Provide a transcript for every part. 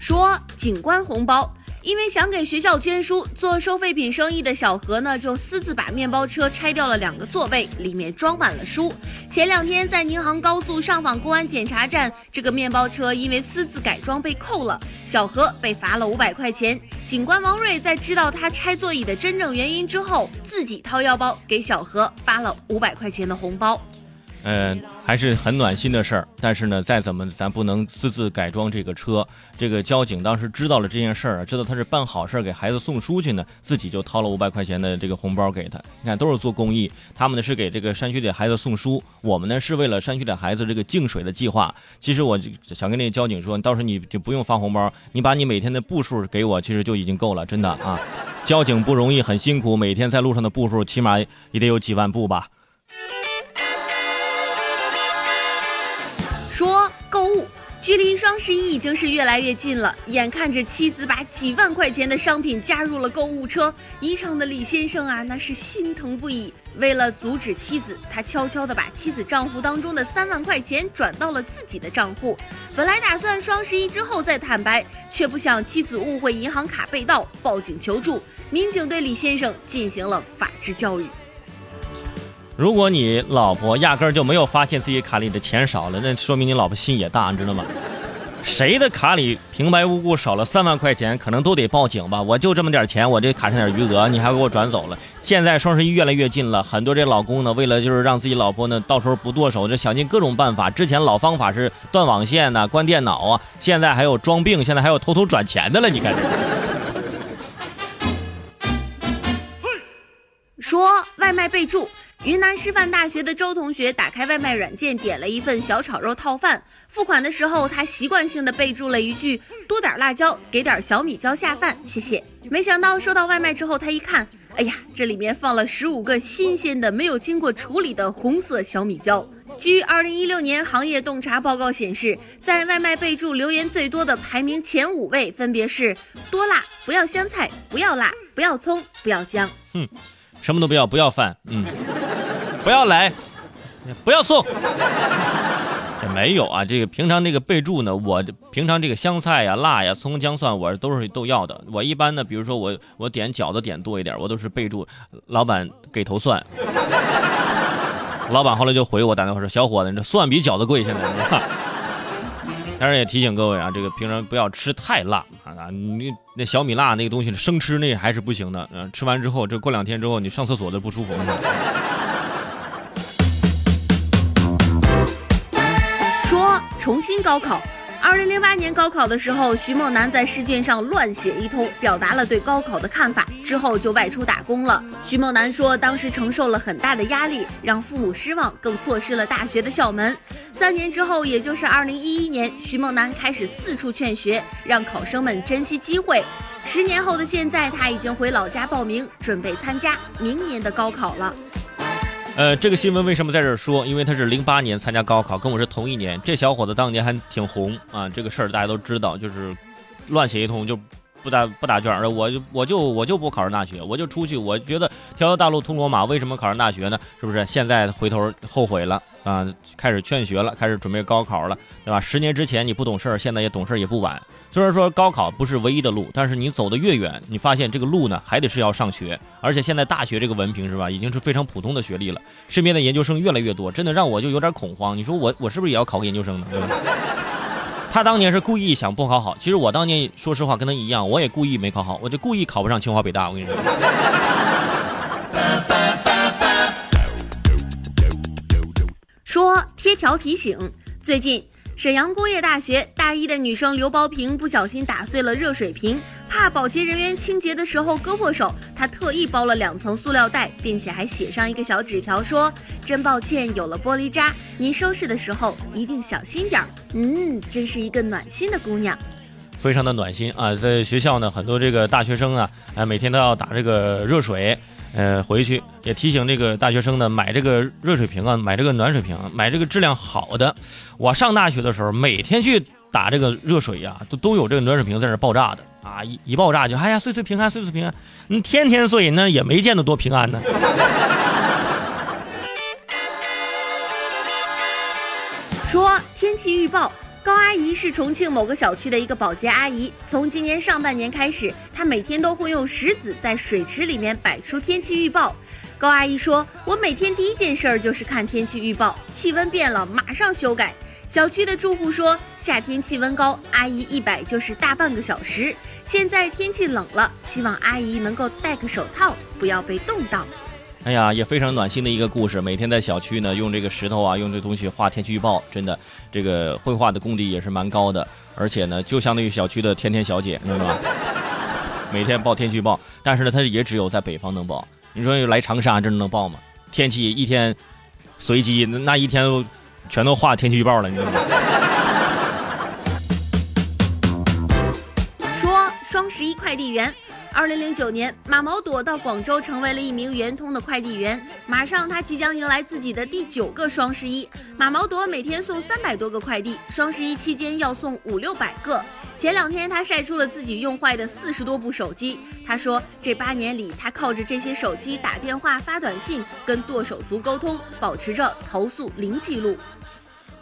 说警官红包。因为想给学校捐书，做收废品生意的小何呢，就私自把面包车拆掉了两个座位，里面装满了书。前两天在宁杭高速上访公安检查站，这个面包车因为私自改装被扣了，小何被罚了五百块钱。警官王瑞在知道他拆座椅的真正原因之后，自己掏腰包给小何发了五百块钱的红包。嗯，还是很暖心的事儿。但是呢，再怎么咱不能私自改装这个车。这个交警当时知道了这件事儿，知道他是办好事儿给孩子送书去呢，自己就掏了五百块钱的这个红包给他。你看，都是做公益。他们呢是给这个山区的孩子送书，我们呢是为了山区的孩子这个净水的计划。其实我就想跟那个交警说，到时候你就不用发红包，你把你每天的步数给我，其实就已经够了，真的啊。交警不容易，很辛苦，每天在路上的步数起码也得有几万步吧。距离双十一已经是越来越近了。眼看着妻子把几万块钱的商品加入了购物车，宜昌的李先生啊，那是心疼不已。为了阻止妻子，他悄悄地把妻子账户当中的三万块钱转到了自己的账户。本来打算双十一之后再坦白，却不想妻子误会银行卡被盗，报警求助。民警对李先生进行了法制教育。如果你老婆压根儿就没有发现自己卡里的钱少了，那说明你老婆心也大，你知道吗？谁的卡里平白无故少了三万块钱，可能都得报警吧？我就这么点钱，我这卡上点余额，你还给我转走了。现在双十一越来越近了，很多这老公呢，为了就是让自己老婆呢到时候不剁手，就想尽各种办法。之前老方法是断网线呐、关电脑啊，现在还有装病，现在还有偷偷转钱的了。你看这。说外卖备注。云南师范大学的周同学打开外卖软件，点了一份小炒肉套饭。付款的时候，他习惯性的备注了一句：“多点辣椒，给点小米椒下饭，谢谢。”没想到收到外卖之后，他一看，哎呀，这里面放了十五个新鲜的、没有经过处理的红色小米椒。据二零一六年行业洞察报告显示，在外卖备注留言最多的排名前五位分别是：多辣，不要香菜，不要辣，不要葱，不要姜。哼，什么都不要，不要饭，嗯。不要来，不要送，这没有啊。这个平常这个备注呢，我平常这个香菜呀、辣呀、葱姜蒜，我都是都要的。我一般呢，比如说我我点饺子点多一点，我都是备注老板给头蒜。老板后来就回我打电话说：“小伙子，这蒜比饺子贵，现在。”当然也提醒各位啊，这个平常不要吃太辣啊！你那小米辣那个东西生吃那还是不行的。嗯，吃完之后，这过两天之后你上厕所都不舒服。重新高考。二零零八年高考的时候，徐梦楠在试卷上乱写一通，表达了对高考的看法，之后就外出打工了。徐梦楠说，当时承受了很大的压力，让父母失望，更错失了大学的校门。三年之后，也就是二零一一年，徐梦楠开始四处劝学，让考生们珍惜机会。十年后的现在，他已经回老家报名，准备参加明年的高考了。呃，这个新闻为什么在这儿说？因为他是零八年参加高考，跟我是同一年。这小伙子当年还挺红啊，这个事儿大家都知道，就是乱写一通就不打不打卷儿我就我就我就不考上大学，我就出去。我觉得条条大路通罗马，为什么考上大学呢？是不是？现在回头后悔了啊，开始劝学了，开始准备高考了，对吧？十年之前你不懂事儿，现在也懂事儿也不晚。虽然说高考不是唯一的路，但是你走得越远，你发现这个路呢还得是要上学，而且现在大学这个文凭是吧，已经是非常普通的学历了。身边的研究生越来越多，真的让我就有点恐慌。你说我我是不是也要考个研究生呢？他当年是故意想不考好，其实我当年说实话跟他一样，我也故意没考好，我就故意考不上清华北大。我跟你说，贴条提醒，最近。沈阳工业大学大一的女生刘包平不小心打碎了热水瓶，怕保洁人员清洁的时候割破手，她特意包了两层塑料袋，并且还写上一个小纸条，说：“真抱歉有了玻璃渣，您收拾的时候一定小心点儿。”嗯，真是一个暖心的姑娘，非常的暖心啊！在学校呢，很多这个大学生啊，啊，每天都要打这个热水。呃，回去也提醒这个大学生呢，买这个热水瓶啊，买这个暖水瓶，买这个质量好的。我上大学的时候，每天去打这个热水呀，都都有这个暖水瓶在那爆炸的啊，一一爆炸就哎呀，岁岁平安，岁岁平安。你天天碎，那也没见得多平安呢。说天气预报。高阿姨是重庆某个小区的一个保洁阿姨，从今年上半年开始，她每天都会用石子在水池里面摆出天气预报。高阿姨说：“我每天第一件事儿就是看天气预报，气温变了马上修改。”小区的住户说：“夏天气温高，阿姨一摆就是大半个小时。现在天气冷了，希望阿姨能够戴个手套，不要被冻到。”哎呀，也非常暖心的一个故事。每天在小区呢，用这个石头啊，用这东西画天气预报，真的，这个绘画的功底也是蛮高的。而且呢，就相当于小区的天天小姐，你知道吗？每天报天气预报，但是呢，它也只有在北方能报。你说来长沙这能报吗？天气一天随机，那一天全都画天气预报了，你知道吗？说双十一快递员。二零零九年，马毛朵到广州成为了一名圆通的快递员。马上，他即将迎来自己的第九个双十一。马毛朵每天送三百多个快递，双十一期间要送五六百个。前两天，他晒出了自己用坏的四十多部手机。他说，这八年里，他靠着这些手机打电话、发短信，跟剁手族沟通，保持着投诉零记录。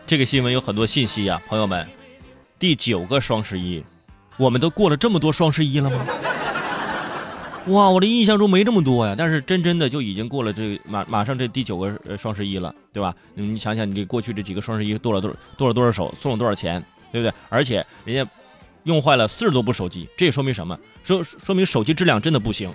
这个新闻有很多信息呀，朋友们。第九个双十一，我们都过了这么多双十一了吗？哇，我的印象中没这么多呀，但是真真的就已经过了这马马上这第九个双十一了，对吧？你想想，你这过去这几个双十一剁了多剁了多少手，送了多少钱，对不对？而且人家用坏了四十多部手机，这也说明什么？说说明手机质量真的不行。